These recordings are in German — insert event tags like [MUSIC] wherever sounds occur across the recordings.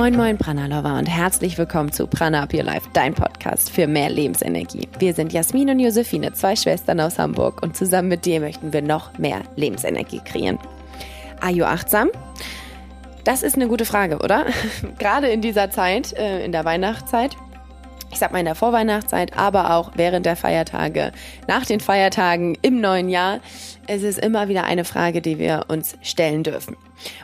Moin Moin Prana Lover und herzlich willkommen zu Prana Up Your Life, dein Podcast für mehr Lebensenergie. Wir sind Jasmin und Josephine, zwei Schwestern aus Hamburg und zusammen mit dir möchten wir noch mehr Lebensenergie kreieren. You achtsam? Das ist eine gute Frage, oder? [LAUGHS] Gerade in dieser Zeit, äh, in der Weihnachtszeit ich sag mal in der Vorweihnachtszeit, aber auch während der Feiertage, nach den Feiertagen, im neuen Jahr. Es ist immer wieder eine Frage, die wir uns stellen dürfen.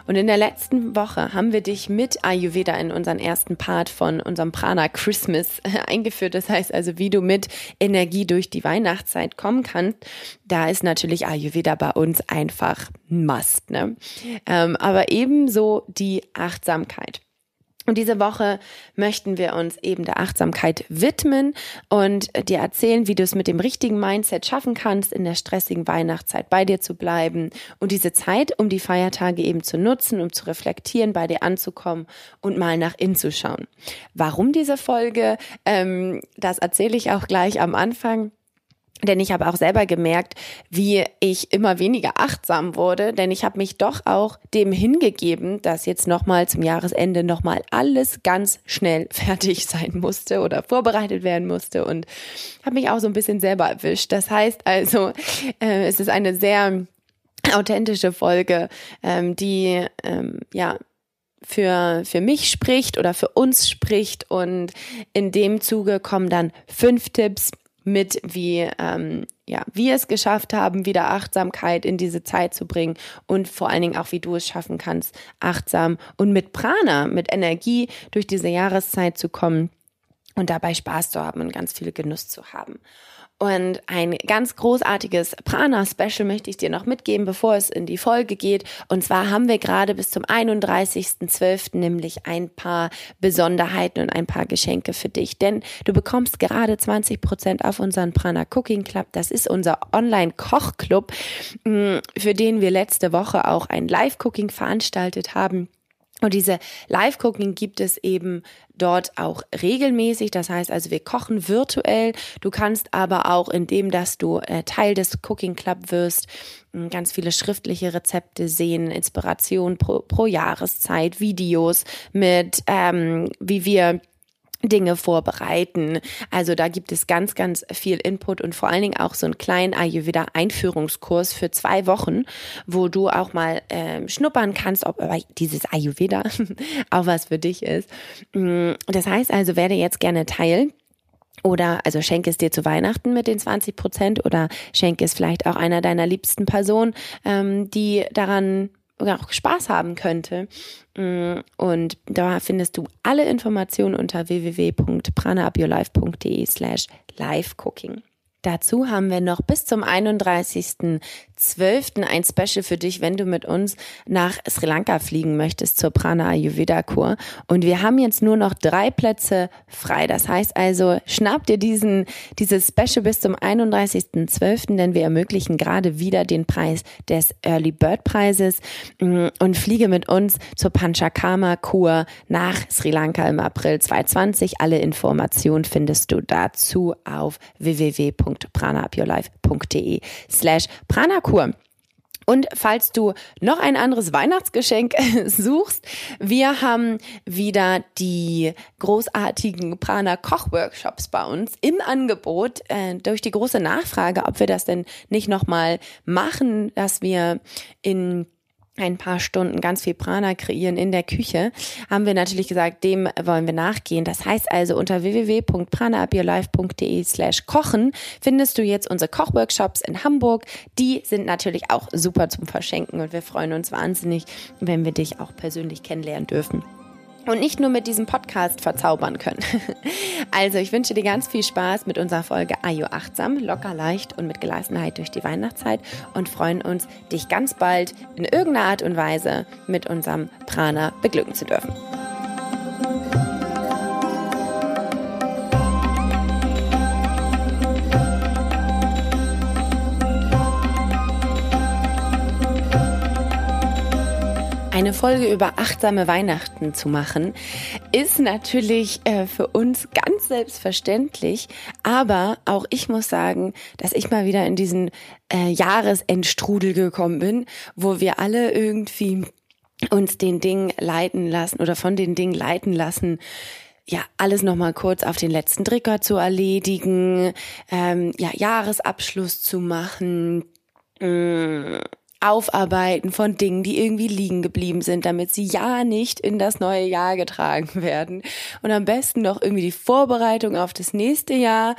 Und in der letzten Woche haben wir dich mit Ayurveda in unseren ersten Part von unserem Prana Christmas [LAUGHS] eingeführt. Das heißt also, wie du mit Energie durch die Weihnachtszeit kommen kannst. Da ist natürlich Ayurveda bei uns einfach ein Must. Ne? Ähm, aber ebenso die Achtsamkeit. Und diese Woche möchten wir uns eben der Achtsamkeit widmen und dir erzählen, wie du es mit dem richtigen Mindset schaffen kannst, in der stressigen Weihnachtszeit bei dir zu bleiben und diese Zeit, um die Feiertage eben zu nutzen, um zu reflektieren, bei dir anzukommen und mal nach innen zu schauen. Warum diese Folge? Ähm, das erzähle ich auch gleich am Anfang. Denn ich habe auch selber gemerkt, wie ich immer weniger achtsam wurde, denn ich habe mich doch auch dem hingegeben, dass jetzt nochmal zum Jahresende nochmal alles ganz schnell [LAUGHS] fertig sein musste oder vorbereitet werden musste und habe mich auch so ein bisschen selber erwischt. Das heißt also, [LAUGHS] äh, es ist eine sehr authentische Folge, ähm, die ähm, ja für, für mich spricht oder für uns spricht und in dem Zuge kommen dann fünf Tipps, mit, wie ähm, ja, wir es geschafft haben, wieder Achtsamkeit in diese Zeit zu bringen und vor allen Dingen auch, wie du es schaffen kannst, achtsam und mit Prana, mit Energie durch diese Jahreszeit zu kommen und dabei Spaß zu haben und ganz viel Genuss zu haben. Und ein ganz großartiges Prana-Special möchte ich dir noch mitgeben, bevor es in die Folge geht. Und zwar haben wir gerade bis zum 31.12. nämlich ein paar Besonderheiten und ein paar Geschenke für dich. Denn du bekommst gerade 20 Prozent auf unseren Prana Cooking Club. Das ist unser Online-Kochclub, mm, für den wir letzte Woche auch ein Live-Cooking veranstaltet haben. Und diese Live-Cooking gibt es eben dort auch regelmäßig. Das heißt also, wir kochen virtuell. Du kannst aber auch, indem dass du äh, Teil des Cooking Club wirst, ganz viele schriftliche Rezepte sehen, Inspiration pro, pro Jahreszeit, Videos mit, ähm, wie wir Dinge vorbereiten. Also da gibt es ganz, ganz viel Input und vor allen Dingen auch so einen kleinen Ayurveda Einführungskurs für zwei Wochen, wo du auch mal ähm, schnuppern kannst, ob dieses Ayurveda [LAUGHS] auch was für dich ist. Mm, das heißt also, werde jetzt gerne Teil. Oder also schenke es dir zu Weihnachten mit den 20 Prozent oder schenke es vielleicht auch einer deiner liebsten Personen, ähm, die daran auch Spaß haben könnte. Mm, und da findest du alle Informationen unter www.pranaupyourlife.de slash livecooking. Dazu haben wir noch bis zum 31.12. ein Special für dich, wenn du mit uns nach Sri Lanka fliegen möchtest zur Prana Ayurveda Kur. Und wir haben jetzt nur noch drei Plätze frei. Das heißt also, schnapp dir diesen, dieses Special bis zum 31.12., denn wir ermöglichen gerade wieder den Preis des Early Bird Preises mm, und fliege mit uns zur Panchakarma Kur nach Sri Lanka im April 2020. Alle Informationen findest du dazu auf www www.pranaupyourlife.de slash pranakur. Und falls du noch ein anderes Weihnachtsgeschenk [LAUGHS] suchst, wir haben wieder die großartigen Prana Kochworkshops bei uns im Angebot äh, durch die große Nachfrage, ob wir das denn nicht nochmal machen, dass wir in ein paar Stunden ganz viel Prana kreieren in der Küche, haben wir natürlich gesagt, dem wollen wir nachgehen. Das heißt also unter www.pranaupyourlife.de slash kochen findest du jetzt unsere Kochworkshops in Hamburg. Die sind natürlich auch super zum Verschenken und wir freuen uns wahnsinnig, wenn wir dich auch persönlich kennenlernen dürfen und nicht nur mit diesem Podcast verzaubern können. [LAUGHS] Also ich wünsche dir ganz viel Spaß mit unserer Folge Ayo Achtsam, locker leicht und mit Gelassenheit durch die Weihnachtszeit und freuen uns, dich ganz bald in irgendeiner Art und Weise mit unserem Prana beglücken zu dürfen. Eine Folge über achtsame Weihnachten zu machen, ist natürlich äh, für uns ganz selbstverständlich. Aber auch ich muss sagen, dass ich mal wieder in diesen äh, Jahresendstrudel gekommen bin, wo wir alle irgendwie uns den Ding leiten lassen oder von den Dingen leiten lassen, ja, alles nochmal kurz auf den letzten Trigger zu erledigen, ähm, ja, Jahresabschluss zu machen, äh, Aufarbeiten von Dingen, die irgendwie liegen geblieben sind, damit sie ja nicht in das neue Jahr getragen [LAUGHS] werden. Und am besten noch irgendwie die Vorbereitung auf das nächste Jahr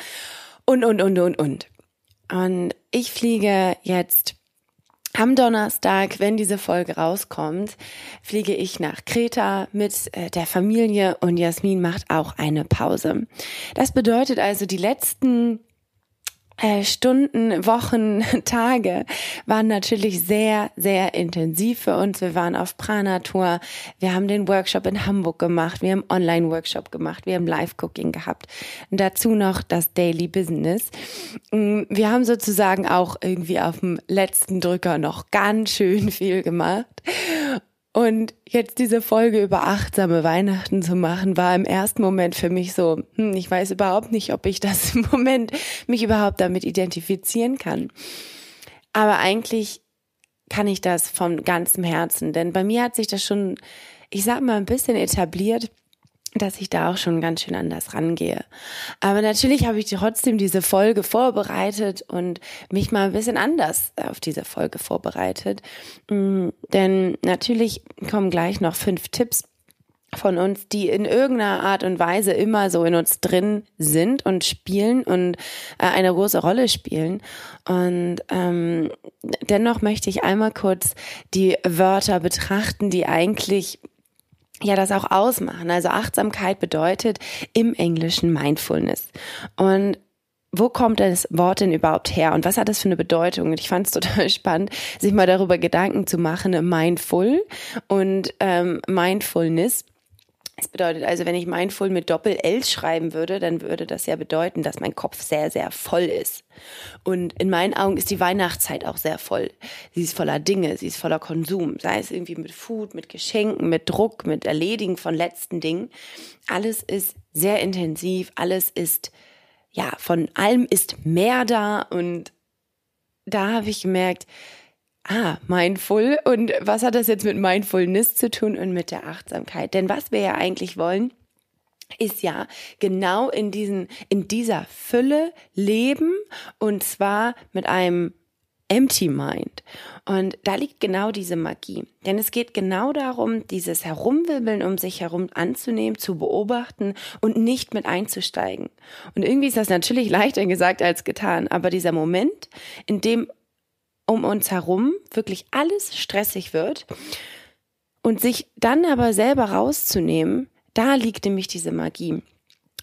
und, und, und, und, und. Und ich fliege jetzt am Donnerstag, wenn diese Folge rauskommt, fliege ich nach Kreta mit äh, der Familie und Jasmin macht auch eine Pause. Das bedeutet also, die letzten Stunden, Wochen, [LAUGHS] Tage waren natürlich sehr, sehr intensiv für uns. Wir waren auf Prana-Tour, wir haben den Workshop in Hamburg gemacht, wir haben Online-Workshop gemacht, wir haben Live-Cooking gehabt. Und dazu noch das Daily Business. Mm, wir haben sozusagen auch irgendwie auf dem letzten Drücker noch ganz schön viel gemacht. Und jetzt diese Folge über achtsame Weihnachten zu machen, war im ersten Moment für mich so, hm, ich weiß überhaupt nicht, ob ich das [LAUGHS] im Moment mich überhaupt damit identifizieren kann. Aber eigentlich kann ich das von ganzem Herzen, denn bei mir hat sich das schon, ich sag mal, ein bisschen etabliert, dass ich da auch schon ganz schön anders rangehe. Aber natürlich habe ich trotzdem diese Folge vorbereitet und mich mal ein bisschen anders auf diese Folge vorbereitet. Mm, denn natürlich kommen gleich noch fünf Tipps von uns, die in irgendeiner Art und Weise immer so in uns drin sind und spielen und äh, eine große Rolle spielen. Und ähm, dennoch möchte ich einmal kurz die Wörter betrachten, die eigentlich ja das auch ausmachen. Also Achtsamkeit bedeutet im Englischen Mindfulness. Und wo kommt das Wort denn überhaupt her und was hat das für eine Bedeutung? Und ich fand es [LAUGHS] total spannend, sich mal darüber Gedanken zu machen, mindful und ähm, Mindfulness. Es bedeutet also, wenn ich mindful mit Doppel-L schreiben würde, dann würde das ja bedeuten, dass mein Kopf sehr, sehr voll ist. Und in meinen Augen ist die Weihnachtszeit auch sehr voll. Sie ist voller Dinge, sie ist voller Konsum, sei es irgendwie mit Food, mit Geschenken, mit Druck, mit Erledigen von letzten Dingen. Alles ist sehr intensiv, alles ist, ja, von allem ist mehr da und da habe ich gemerkt, Ah, mindful. Und was hat das jetzt mit Mindfulness zu tun und mit der Achtsamkeit? Denn was wir ja eigentlich wollen, ist ja genau in diesen, in dieser Fülle leben und zwar mit einem Empty Mind. Und da liegt genau diese Magie. Denn es geht genau darum, dieses Herumwirbeln um sich herum anzunehmen, zu beobachten und nicht mit einzusteigen. Und irgendwie ist das natürlich [LAUGHS] leichter gesagt als getan. Aber dieser Moment, in dem um uns herum wirklich alles stressig wird und sich dann aber selber rauszunehmen, da liegt nämlich diese Magie.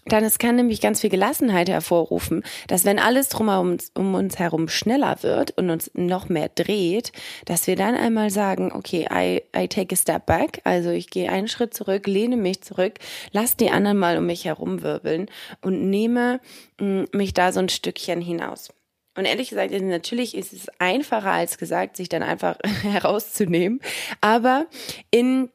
Dann es kann nämlich ganz viel Gelassenheit hervorrufen, dass wenn alles drumherum um uns herum schneller wird und uns noch mehr dreht, dass wir dann einmal sagen, okay, I, I take a step back, also ich gehe einen Schritt zurück, lehne mich zurück, lass die anderen mal um mich herumwirbeln und nehme mm, mich da so ein Stückchen hinaus. Und ehrlich gesagt, natürlich ist es einfacher als gesagt, sich dann einfach [LAUGHS] herauszunehmen. Aber in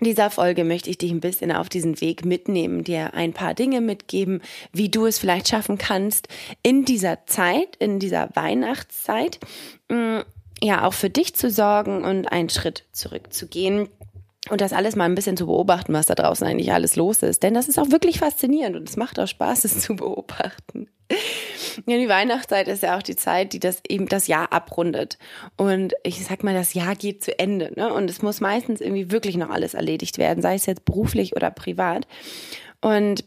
dieser Folge möchte ich dich ein bisschen auf diesen Weg mitnehmen, dir ein paar Dinge mitgeben, wie du es vielleicht schaffen kannst, in dieser Zeit, in dieser Weihnachtszeit, mm, ja, auch für dich zu sorgen und einen Schritt zurückzugehen und das alles mal ein bisschen zu beobachten, was da draußen eigentlich alles los ist. Denn das ist auch wirklich faszinierend und es macht auch Spaß, [LAUGHS] es zu beobachten. Ja, die Weihnachtszeit ist ja auch die Zeit, die das eben das Jahr abrundet. Und ich sag mal, das Jahr geht zu Ende, ne? Und es muss meistens irgendwie wirklich noch alles erledigt werden, sei es jetzt beruflich oder privat. Und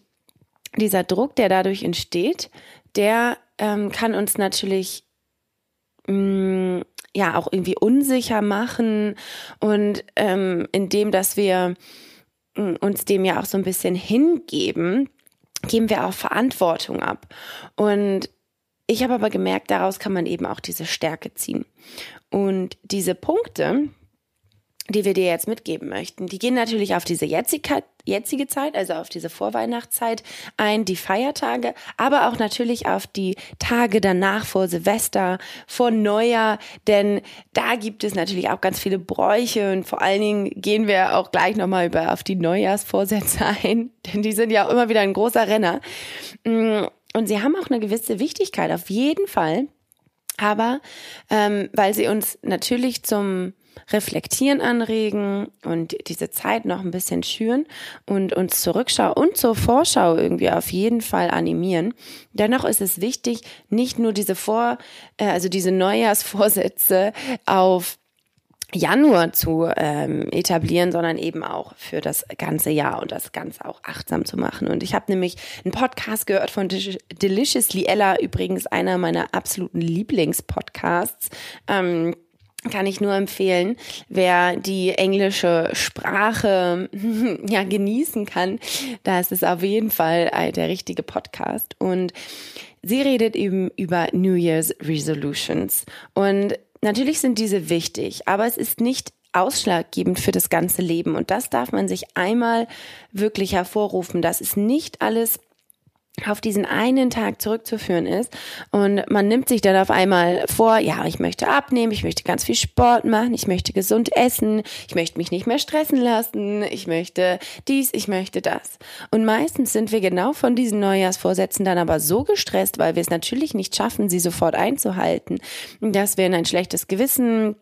dieser Druck, der dadurch entsteht, der ähm, kann uns natürlich mh, mm, ja auch irgendwie unsicher machen und ähm, indem, dass wir mm, uns dem ja auch so ein bisschen hingeben, geben wir auch Verantwortung ab. Und ich habe aber gemerkt, daraus kann man eben auch diese Stärke ziehen. Und diese Punkte, die wir dir jetzt mitgeben möchten, die gehen natürlich auf diese jetzige, jetzige Zeit, also auf diese Vorweihnachtszeit ein, die Feiertage, aber auch natürlich auf die Tage danach vor Silvester, vor Neujahr, denn da gibt es natürlich auch ganz viele Bräuche und vor allen Dingen gehen wir auch gleich nochmal über auf die Neujahrsvorsätze [LAUGHS] ein, denn die sind ja auch immer wieder ein großer Renner. Mm, und sie haben auch eine gewisse Wichtigkeit, auf jeden Fall. Aber ähm, weil sie uns natürlich zum Reflektieren anregen und diese Zeit noch ein bisschen schüren und uns zur Rückschau und zur Vorschau irgendwie auf jeden Fall animieren. Dennoch ist es wichtig, nicht nur diese Vor, äh, also diese Neujahrsvorsätze auf Januar zu ähm, etablieren, sondern eben auch für das ganze Jahr und das Ganze auch achtsam zu machen. Und ich habe nämlich einen Podcast gehört von Deliciously Ella, übrigens einer meiner absoluten Lieblingspodcasts. Ähm, kann ich nur empfehlen, wer die englische Sprache [LAUGHS] ja genießen kann, da ist auf jeden Fall der richtige Podcast. Und sie redet eben über New Year's Resolutions. Und natürlich sind diese wichtig, aber es ist nicht ausschlaggebend für das ganze Leben. Und das darf man sich einmal wirklich hervorrufen, das ist nicht alles auf diesen einen Tag zurückzuführen ist und man nimmt sich dann auf einmal vor, ja, ich möchte abnehmen, ich möchte ganz viel Sport machen, ich möchte gesund essen, ich möchte mich nicht mehr stressen lassen, ich möchte dies, ich möchte das. Und meistens sind wir genau von diesen Neujahrsvorsätzen dann aber so gestresst, weil wir es natürlich nicht schaffen, sie sofort einzuhalten, dass wir in ein schlechtes Gewissen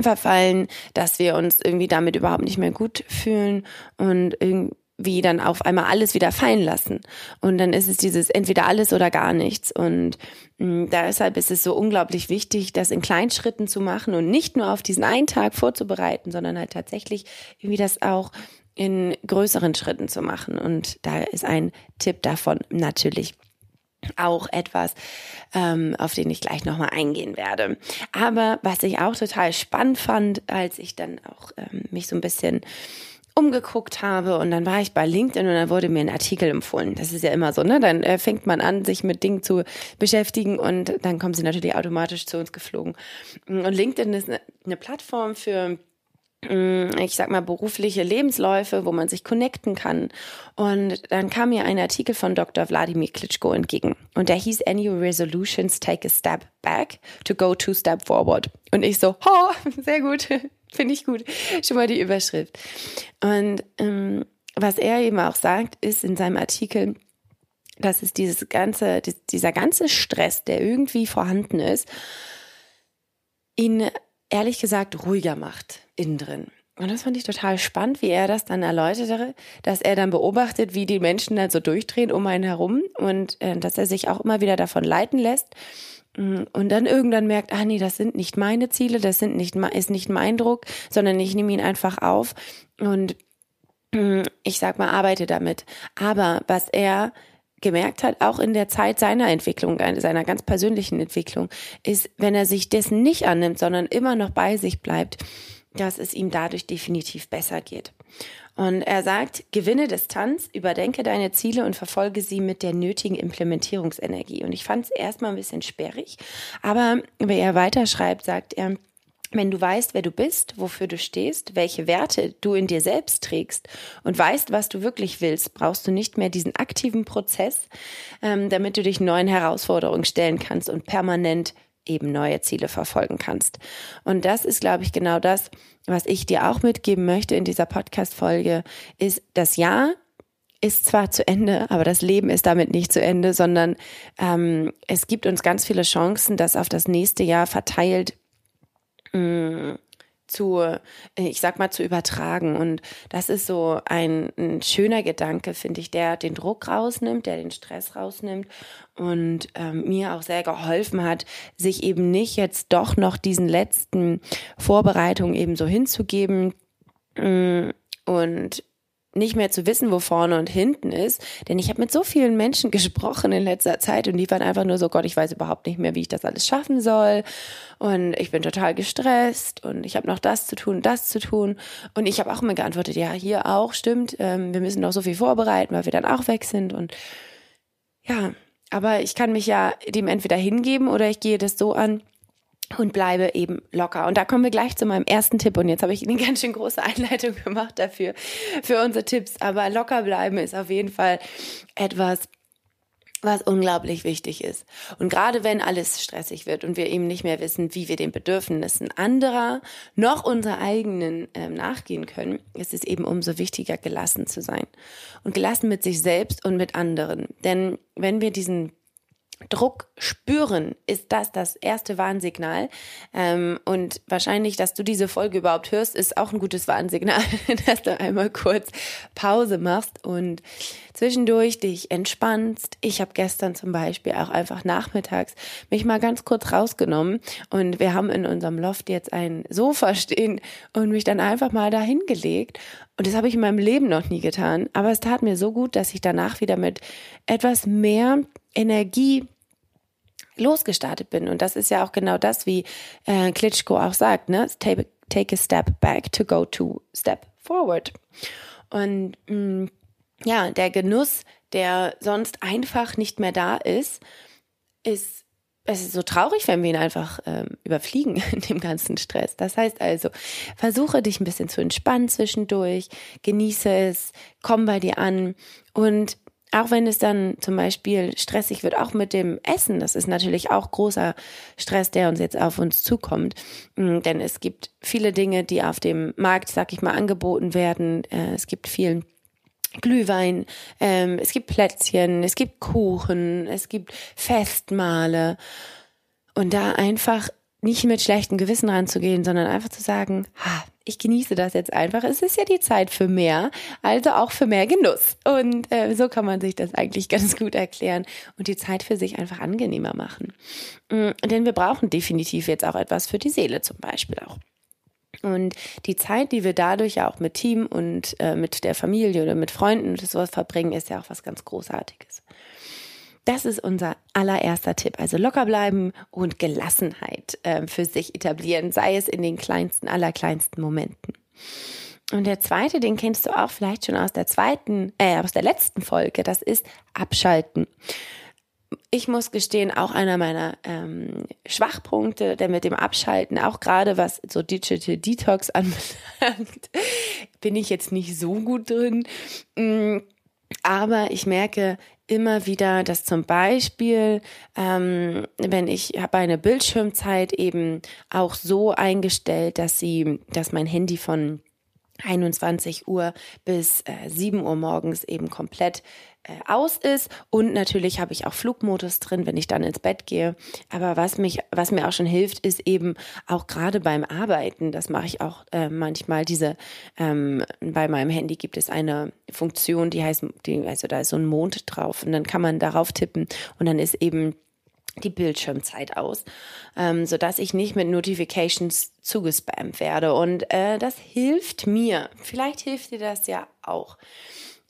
verfallen, dass wir uns irgendwie damit überhaupt nicht mehr gut fühlen und irgendwie wie dann auf einmal alles wieder fallen lassen. Und dann ist es dieses entweder alles oder gar nichts. Und mm, deshalb ist es so unglaublich wichtig, das in Kleinschritten zu machen und nicht nur auf diesen einen Tag vorzubereiten, sondern halt tatsächlich irgendwie das auch in größeren Schritten zu machen. Und da ist ein Tipp davon natürlich auch etwas, ähm, auf den ich gleich nochmal eingehen werde. Aber was ich auch total spannend fand, als ich dann auch ähm, mich so ein bisschen umgeguckt habe und dann war ich bei LinkedIn und dann wurde mir ein Artikel empfohlen. Das ist ja immer so, ne? Dann äh, fängt man an, sich mit Dingen zu beschäftigen und dann kommen sie natürlich automatisch zu uns geflogen. Und LinkedIn ist eine, eine Plattform für mm, ich sag mal, berufliche Lebensläufe, wo man sich connecten kann. Und dann kam mir ein Artikel von Dr. Wladimir Klitschko entgegen. Und der hieß Annual Resolutions Take a Step Back to Go Two Step Forward. Und ich so, ho, sehr gut. Finde ich gut. Schon mal die Überschrift. Und ähm, was er eben auch sagt, ist in seinem Artikel, dass es dieses ganze, dieser ganze Stress, der irgendwie vorhanden ist, ihn ehrlich gesagt ruhiger macht innen drin. Und das fand ich total spannend, wie er das dann erläuterte, dass er dann beobachtet, wie die Menschen dann so durchdrehen um einen herum und äh, dass er sich auch immer wieder davon leiten lässt und dann irgendwann merkt, ah nee, das sind nicht meine Ziele, das sind nicht, ist nicht mein Druck, sondern ich nehme ihn einfach auf und mm, ich sag mal, arbeite damit. Aber was er gemerkt hat, auch in der Zeit seiner Entwicklung, seiner ganz persönlichen Entwicklung, ist, wenn er sich dessen nicht annimmt, sondern immer noch bei sich bleibt, dass es ihm dadurch definitiv besser geht. Und er sagt, gewinne Distanz, überdenke deine Ziele und verfolge sie mit der nötigen Implementierungsenergie. Und ich fand es erstmal ein bisschen sperrig, aber wie er weiterschreibt, sagt er, wenn du weißt, wer du bist, wofür du stehst, welche Werte du in dir selbst trägst und weißt, was du wirklich willst, brauchst du nicht mehr diesen aktiven Prozess, ähm, damit du dich neuen Herausforderungen stellen kannst und permanent eben neue Ziele verfolgen kannst. Und das ist, glaube ich, genau das, was ich dir auch mitgeben möchte in dieser Podcast-Folge, ist das Jahr ist zwar zu Ende, aber das Leben ist damit nicht zu Ende, sondern ähm, es gibt uns ganz viele Chancen, das auf das nächste Jahr verteilt mh, mm, zu, äh, ich sag mal, zu übertragen. Und das ist so ein, ein schöner Gedanke, finde ich, der den Druck rausnimmt, der den Stress rausnimmt und ähm, mir auch sehr geholfen hat, sich eben nicht jetzt doch noch diesen letzten Vorbereitungen eben so hinzugeben. Mm, und nicht mehr zu wissen, wo vorne und hinten ist. Denn ich habe mit so vielen Menschen [LAUGHS] gesprochen in letzter Zeit und die waren einfach nur so, Gott, ich weiß überhaupt nicht mehr, wie ich das alles schaffen soll. Und ich bin total gestresst und ich habe noch das zu tun, das zu tun. Und ich habe auch immer geantwortet, ja, hier auch, stimmt, ähm, wir müssen noch so viel vorbereiten, weil wir dann auch weg sind. Und ja, aber ich kann mich ja dem entweder hingeben oder ich gehe das so an, und bleibe eben locker. Und da kommen wir gleich zu meinem ersten Tipp. Und jetzt habe ich eine [LAUGHS] ganz schön große Einleitung gemacht dafür, für unsere Tipps. Aber locker bleiben ist auf jeden Fall etwas, was unglaublich wichtig ist. Und gerade wenn alles stressig wird und wir eben nicht mehr wissen, wie wir den Bedürfnissen anderer noch unsere eigenen äh, nachgehen können, ist es eben umso wichtiger, gelassen zu sein. Und gelassen mit sich selbst und mit anderen. Denn wenn wir diesen Druck spüren, ist das das erste Warnsignal. Ähm, und wahrscheinlich, dass du diese Folge überhaupt hörst, ist auch ein gutes Warnsignal, [LAUGHS] dass du einmal kurz Pause machst und zwischendurch dich entspannst. Ich habe gestern zum Beispiel auch einfach nachmittags mich mal ganz kurz rausgenommen und wir haben in unserem Loft jetzt ein Sofa stehen und mich dann einfach mal dahin gelegt. Und das habe ich in meinem Leben noch nie getan. Aber es tat mir so gut, dass ich danach wieder mit etwas mehr Energie losgestartet bin. Und das ist ja auch genau das, wie äh, Klitschko auch sagt, ne? Take, take a step back to go to step forward. Und mh, mm, ja, der Genuss, der sonst einfach nicht mehr da ist, ist es ist so traurig, wenn wir ihn einfach ähm, überfliegen [LAUGHS] in dem ganzen Stress. Das heißt also, versuche dich ein bisschen zu entspannen zwischendurch, genieße es, komm bei dir an und auch wenn es dann zum Beispiel stressig wird, auch mit dem Essen, das ist natürlich auch großer Stress, der uns jetzt auf uns zukommt. Mm, denn es gibt viele Dinge, die auf dem Markt, sag ich mal, angeboten werden. Äh, es gibt vielen Glühwein, ähm, es gibt Plätzchen, es gibt Kuchen, es gibt Festmale. Und da einfach nicht mit schlechtem Gewissen ranzugehen, sondern einfach zu sagen, ha, ich genieße das jetzt einfach. Es ist ja die Zeit für mehr, also auch für mehr Genuss. Und äh, so kann man sich das eigentlich [LAUGHS] ganz gut erklären und die Zeit für sich einfach angenehmer machen. Mhm, denn wir brauchen definitiv jetzt auch etwas für die Seele zum Beispiel auch. Und die Zeit, die wir dadurch ja auch mit Team und äh, mit der Familie oder mit Freunden und sowas verbringen, ist ja auch was ganz Großartiges. Das ist unser allererster Tipp. Also locker bleiben und Gelassenheit äh, für sich etablieren, sei es in den kleinsten, allerkleinsten Momenten. Und der zweite, den kennst du auch vielleicht schon aus der zweiten, äh, aus der letzten Folge, das ist Abschalten. Ich muss gestehen, auch einer meiner ähm, Schwachpunkte, der mit dem Abschalten, auch gerade was so Digital Detox [LAUGHS] anbelangt, bin ich jetzt nicht so gut drin. Mm, aber ich merke, immer wieder, dass zum Beispiel, ähm, wenn ich habe eine Bildschirmzeit eben auch so eingestellt, dass sie, dass mein Handy von 21 Uhr bis äh, 7 Uhr morgens eben komplett aus ist und natürlich habe ich auch Flugmodus drin, wenn ich dann ins Bett gehe. Aber was mich, was mir auch schon hilft, ist eben auch gerade beim Arbeiten. Das mache ich auch äh, manchmal. Diese ähm, bei meinem Handy gibt es eine Funktion, die heißt, die, also da ist so ein Mond drauf und dann kann man darauf tippen und dann ist eben die Bildschirmzeit aus, ähm, so dass ich nicht mit Notifications zugespammt werde. Und äh, das hilft mir. Vielleicht hilft dir das ja auch.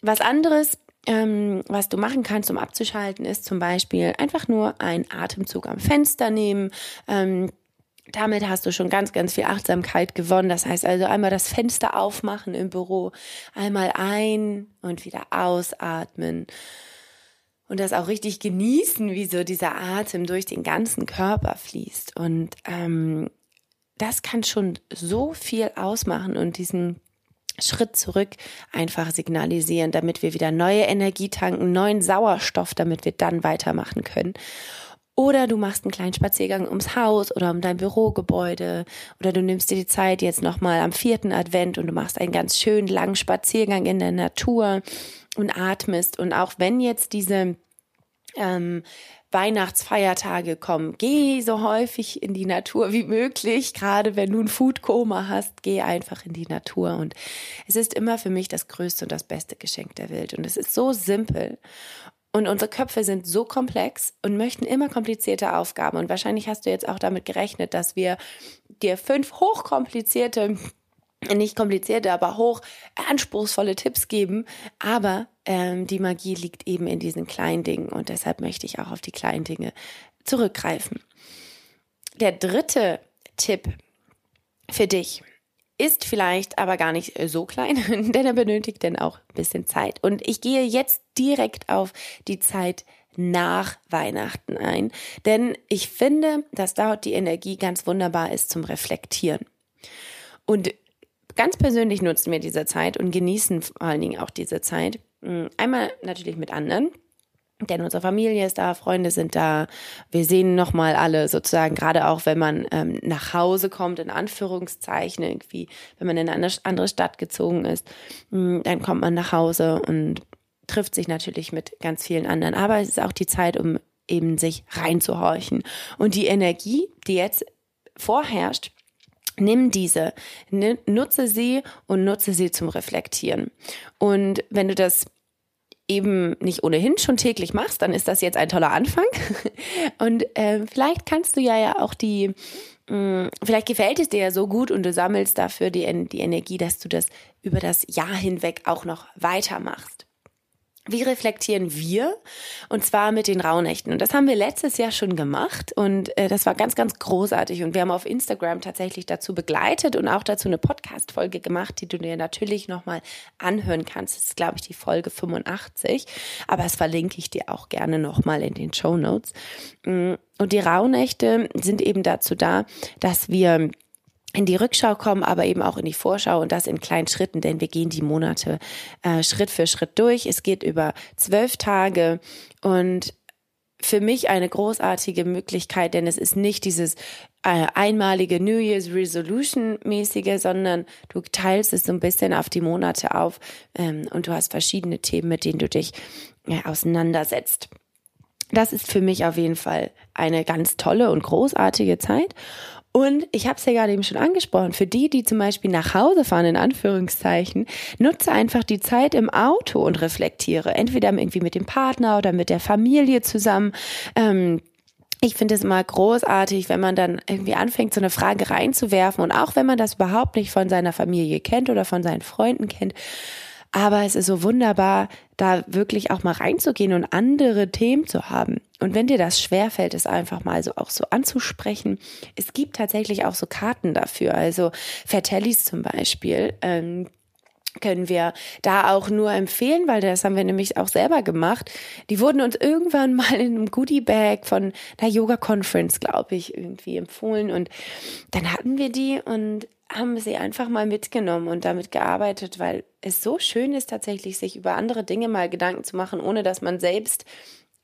Was anderes, ähm, was du machen kannst, um abzuschalten, ist zum Beispiel einfach nur einen Atemzug am Fenster nehmen. Ähm, damit hast du schon ganz, ganz viel Achtsamkeit gewonnen. Das heißt also einmal das Fenster aufmachen im Büro, einmal ein und wieder ausatmen und das auch richtig genießen, wie so dieser Atem durch den ganzen Körper fließt. Und ähm, das kann schon so viel ausmachen und diesen Schritt zurück einfach signalisieren, damit wir wieder neue Energie tanken, neuen Sauerstoff, damit wir dann weitermachen können. Oder du machst einen kleinen Spaziergang ums Haus oder um dein Bürogebäude. Oder du nimmst dir die Zeit jetzt nochmal am vierten Advent und du machst einen ganz schönen langen Spaziergang in der Natur und atmest. Und auch wenn jetzt diese ähm, Weihnachtsfeiertage kommen, geh so häufig in die Natur wie möglich. Gerade wenn du ein Foodkoma hast, geh einfach in die Natur. Und es ist immer für mich das größte und das beste Geschenk der Welt. Und es ist so simpel. Und unsere Köpfe sind so komplex und möchten immer komplizierte Aufgaben. Und wahrscheinlich hast du jetzt auch damit gerechnet, dass wir dir fünf hochkomplizierte nicht komplizierte, aber hoch anspruchsvolle Tipps geben. Aber ähm, die Magie liegt eben in diesen kleinen Dingen und deshalb möchte ich auch auf die kleinen Dinge zurückgreifen. Der dritte Tipp für dich ist vielleicht aber gar nicht so klein, [LAUGHS] denn er benötigt dann auch ein bisschen Zeit. Und ich gehe jetzt direkt auf die Zeit nach Weihnachten ein, denn ich finde, dass dort die Energie ganz wunderbar ist zum Reflektieren. Und ganz persönlich nutzen wir diese Zeit und genießen vor allen Dingen auch diese Zeit. Mm, einmal natürlich mit anderen, denn unsere Familie ist da, Freunde sind da. Wir sehen nochmal alle sozusagen, gerade auch wenn man ähm, nach Hause kommt, in Anführungszeichen, irgendwie, wenn man in eine andere Stadt gezogen ist, mh, mm, dann kommt man nach Hause und trifft sich natürlich mit ganz vielen anderen. Aber es ist auch die Zeit, um eben sich reinzuhorchen. Und die Energie, die jetzt vorherrscht, Nimm diese, nutze sie und nutze sie zum Reflektieren. Und wenn du das eben nicht ohnehin schon täglich machst, dann ist das jetzt ein toller Anfang. [LAUGHS] Und äh, vielleicht kannst du ja ja auch die, mh, mm, vielleicht gefällt es dir ja so gut und du sammelst dafür die, die Energie, dass du das über das Jahr hinweg auch noch weitermachst. Wie reflektieren wir? Und zwar mit den Rauhnächten. Und das haben wir letztes Jahr schon gemacht. Und äh, das war ganz, ganz großartig. Und wir haben auf Instagram tatsächlich dazu begleitet und auch dazu eine Podcast-Folge gemacht, die du dir natürlich nochmal anhören kannst. Das ist, glaube ich, die Folge 85. Aber das verlinke ich dir auch gerne nochmal in den Show Notes. Mm, und die Rauhnächte sind eben dazu da, dass wir in die Rückschau kommen, aber eben auch in die Vorschau und das in kleinen Schritten, denn wir gehen die Monate äh, Schritt für Schritt durch. Es geht über zwölf Tage und für mich eine großartige Möglichkeit, denn es ist nicht dieses äh, einmalige New Year's Resolution mäßige, sondern du teilst es so ein bisschen auf die Monate auf ähm, und du hast verschiedene Themen, mit denen du dich äh, auseinandersetzt. Das ist für mich auf jeden Fall eine ganz tolle und großartige Zeit. Und ich habe es ja gerade eben schon angesprochen, für die, die zum Beispiel nach Hause fahren, in Anführungszeichen, nutze einfach die Zeit im Auto und reflektiere. Entweder irgendwie mit dem Partner oder mit der Familie zusammen. Ähm, ich finde es immer großartig, wenn man dann irgendwie anfängt, so eine Frage reinzuwerfen. Und auch wenn man das überhaupt nicht von seiner Familie kennt oder von seinen Freunden kennt, aber es ist so wunderbar, da wirklich auch mal reinzugehen und andere Themen zu haben. Und wenn dir das schwerfällt, es einfach mal so auch so anzusprechen, es gibt tatsächlich auch so Karten dafür. Also Vertellis zum Beispiel. Ähm, können wir da auch nur empfehlen, weil das haben wir nämlich auch selber gemacht. Die wurden uns irgendwann [LAUGHS] mal in einem Goodie Bag von der Yoga Conference, glaube ich, irgendwie empfohlen und dann hatten wir die und haben sie einfach mal mitgenommen und damit gearbeitet, weil es so schön ist, tatsächlich sich über andere Dinge mal Gedanken zu machen, ohne dass man selbst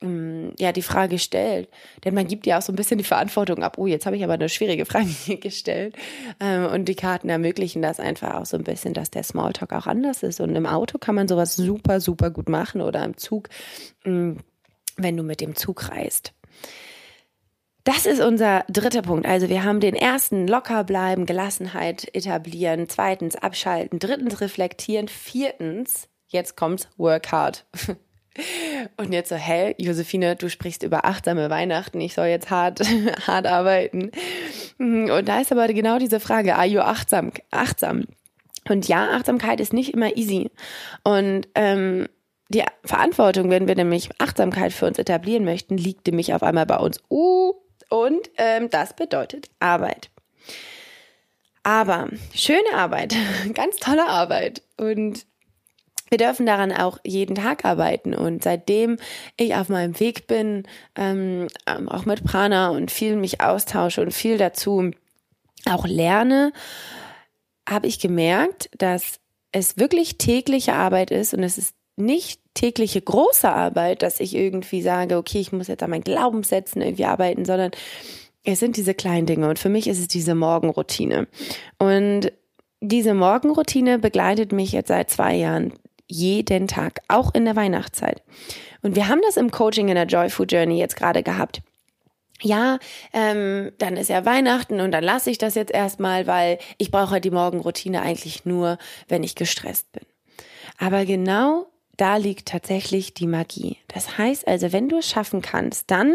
ähm, ja die Frage stellt. Denn man gibt ja auch so ein bisschen die Verantwortung ab, oh, jetzt habe ich aber eine schwierige [LAUGHS] Frage gestellt. Ähm, und die Karten ermöglichen das einfach auch so ein bisschen, dass der Smalltalk auch anders ist. Und im Auto kann man sowas super, super gut machen oder im Zug, mm, wenn du mit dem Zug reist. Das ist unser dritter Punkt. Also wir haben den ersten locker bleiben, Gelassenheit etablieren, zweitens abschalten, drittens reflektieren, viertens, jetzt kommt's, work hard. [LAUGHS] Und jetzt so, hä, Josephine, du sprichst über achtsame Weihnachten, ich soll jetzt hart, [LAUGHS] hart arbeiten. Und da ist aber genau diese Frage, are you achtsam? achtsam? Und ja, Achtsamkeit ist nicht immer easy. Und ähm, die Verantwortung, wenn wir nämlich Achtsamkeit für uns etablieren möchten, liegt nämlich auf einmal bei uns. Uh, und ähm, das bedeutet Arbeit. Aber schöne Arbeit, [LAUGHS] ganz tolle Arbeit. Und wir dürfen daran auch jeden Tag arbeiten. Und seitdem ich auf meinem Weg bin, ähm, ähm auch mit Prana und viel mich austausche und viel dazu auch lerne, habe ich gemerkt, dass es wirklich tägliche Arbeit ist und es ist nicht tägliche große Arbeit, dass ich irgendwie sage, okay, ich muss jetzt an meinen Glaubenssätzen irgendwie arbeiten, sondern es sind diese kleinen Dinge. Und für mich ist es diese Morgenroutine. Und diese Morgenroutine begleitet mich jetzt seit zwei Jahren jeden Tag, auch in der Weihnachtszeit. Und wir haben das im Coaching in der Joyful Journey jetzt gerade gehabt. Ja, ähm, dann ist ja Weihnachten und dann lasse ich das jetzt erstmal, weil ich brauche die Morgenroutine eigentlich nur, wenn ich gestresst bin. Aber genau da liegt tatsächlich die Magie. Das heißt also, wenn du es schaffen kannst, dann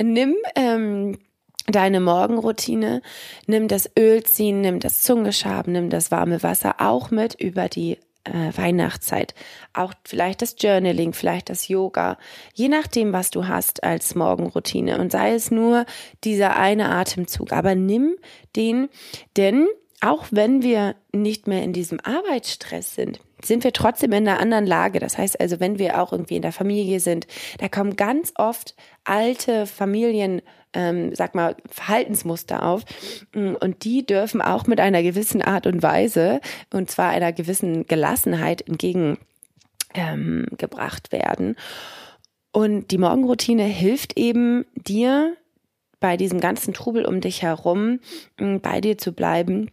nimm ähm, deine Morgenroutine, nimm das Ölziehen, nimm das Zungeschaben, nimm das warme Wasser auch mit über die äh, Weihnachtszeit. Auch vielleicht das Journaling, vielleicht das Yoga, je nachdem, was du hast als Morgenroutine. Und sei es nur dieser eine Atemzug, aber nimm den, denn auch wenn wir nicht mehr in diesem Arbeitsstress sind, sind wir trotzdem in einer anderen Lage. Das heißt also, wenn wir auch irgendwie in der Familie sind, da kommen ganz oft alte Familien, ähm, sag mal, Verhaltensmuster auf. Mm, und die dürfen auch mit einer gewissen Art und Weise, und zwar einer gewissen Gelassenheit entgegengebracht ähm, werden. Und die Morgenroutine hilft eben dir, bei diesem ganzen Trubel um dich herum mm, bei dir zu bleiben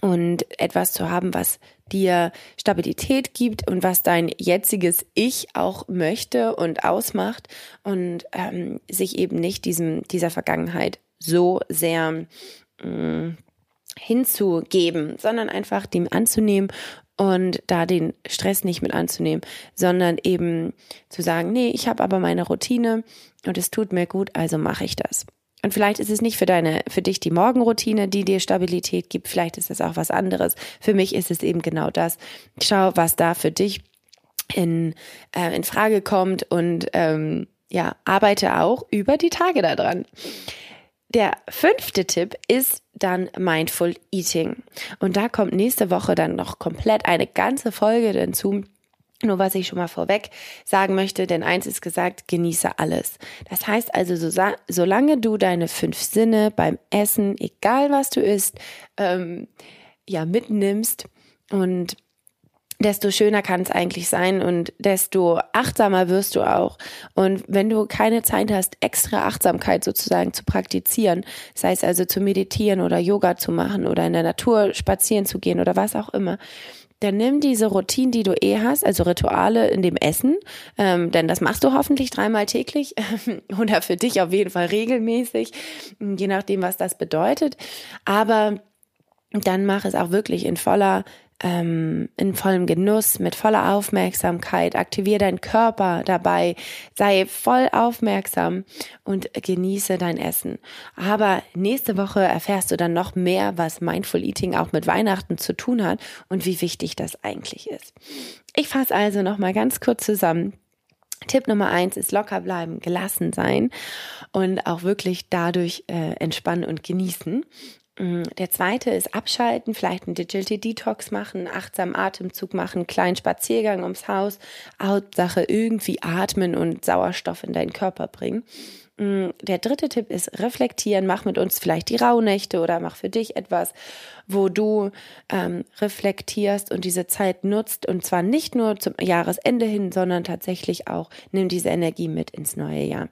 und etwas zu haben, was dir Stabilität gibt und was dein jetziges Ich auch möchte und ausmacht und ähm, sich eben nicht diesem, dieser Vergangenheit so sehr mh, mm, hinzugeben, sondern einfach dem anzunehmen und da den Stress nicht mit anzunehmen, sondern eben zu sagen, nee, ich habe aber meine Routine und es tut mir gut, also mache ich das. Und vielleicht ist es nicht für deine, für dich die Morgenroutine, die dir Stabilität gibt. Vielleicht ist es auch was anderes. Für mich ist es eben genau das. Schau, was da für dich in, äh, in Frage kommt und ähm, ja, arbeite auch über die Tage daran. Der fünfte Tipp ist dann Mindful Eating. Und da kommt nächste Woche dann noch komplett eine ganze Folge dazu. Nur was ich schon mal vorweg sagen möchte, denn eins ist gesagt, genieße alles. Das heißt also, so, solange du deine fünf Sinne beim Essen, egal was du isst, ähm, ja, mitnimmst und desto schöner kann es eigentlich sein und desto achtsamer wirst du auch. Und wenn du keine Zeit hast, extra Achtsamkeit sozusagen zu praktizieren, sei es also zu meditieren oder Yoga zu machen oder in der Natur spazieren zu gehen oder was auch immer, dann nimm diese Routine, die du eh hast, also Rituale in dem Essen, ähm, denn das machst du hoffentlich dreimal täglich [LAUGHS] oder für dich auf jeden Fall regelmäßig, je nachdem, was das bedeutet. Aber dann mach es auch wirklich in voller ähm, in vollem Genuss, mit voller Aufmerksamkeit. Aktiviere deinen Körper dabei, sei voll aufmerksam und genieße dein Essen. Aber nächste Woche erfährst du dann noch mehr, was Mindful Eating auch mit Weihnachten zu tun hat und wie wichtig das eigentlich ist. Ich fasse also noch mal ganz kurz zusammen. Tipp Nummer eins ist locker bleiben, gelassen sein und auch wirklich dadurch äh, entspannen und genießen. Mm, der zweite ist abschalten, vielleicht einen Digital Detox machen, achtsam Atemzug machen, kleinen Spaziergang ums Haus, Hauptsache irgendwie atmen und Sauerstoff in deinen Körper bringen. Mm, der dritte Tipp ist reflektieren, mach mit uns vielleicht die Rauhnächte oder mach für dich etwas, wo du ähm, reflektierst und diese Zeit nutzt und zwar nicht nur zum Jahresende hin, sondern tatsächlich auch nimm diese Energie mit ins neue Jahr.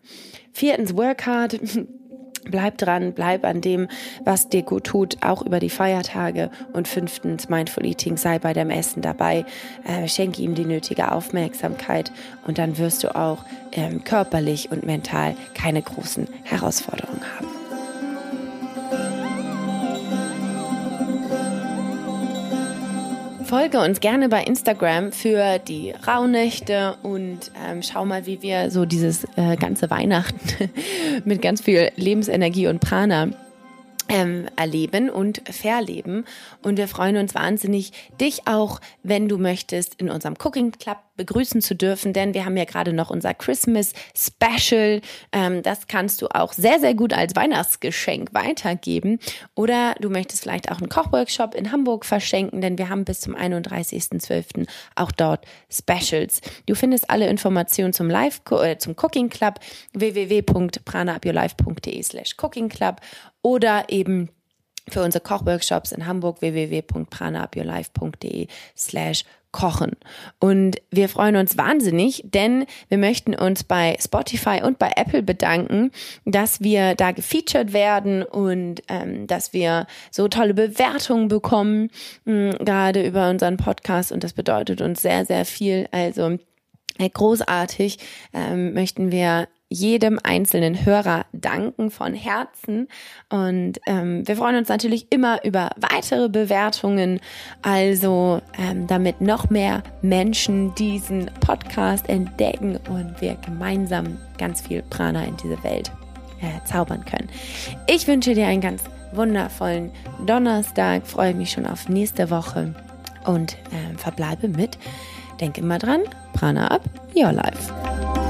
Viertens, work hard. [LAUGHS] Bleib dran, bleib an dem, was dir gut tut, auch über die Feiertage. Und fünftens, Mindful Eating, sei bei dem Essen dabei, äh, schenke ihm die nötige Aufmerksamkeit und dann wirst du auch ähm, körperlich und mental keine großen Herausforderungen haben. Folge uns gerne bei Instagram für die Rauhnächte und ähm, schau mal, wie wir so dieses äh, ganze Weihnachten [LAUGHS] mit ganz viel Lebensenergie und Prana ähm, erleben und verleben. Und wir freuen uns wahnsinnig, dich auch, wenn du möchtest, in unserem Cooking Club begrüßen zu dürfen, denn wir haben ja gerade noch unser Christmas Special. Ähm, das kannst du auch sehr, sehr gut als Weihnachtsgeschenk weitergeben. Oder du möchtest vielleicht auch einen Kochworkshop in Hamburg verschenken, denn wir haben bis zum 31.12. auch dort Specials. Du findest alle Informationen zum Live, äh, zum Cooking Club www.pranaupyourlife.de slash Cooking Club oder eben für unsere Kochworkshops in Hamburg www.pranaupyourlife.de slash kochen. Und wir freuen uns wahnsinnig, denn wir möchten uns bei Spotify und bei Apple bedanken, dass wir da gefeatured werden und ähm, dass wir so tolle Bewertungen bekommen, mh, gerade über unseren Podcast. Und das bedeutet uns sehr, sehr viel. Also äh, großartig ähm, möchten wir jedem einzelnen Hörer danken von Herzen. Und ähm, wir freuen uns natürlich immer über weitere Bewertungen, also ähm, damit noch mehr Menschen diesen Podcast entdecken und wir gemeinsam ganz viel Prana in diese Welt äh, zaubern können. Ich wünsche dir einen ganz wundervollen Donnerstag, freue mich schon auf nächste Woche und äh, verbleibe mit, denk immer dran, Prana up, your life.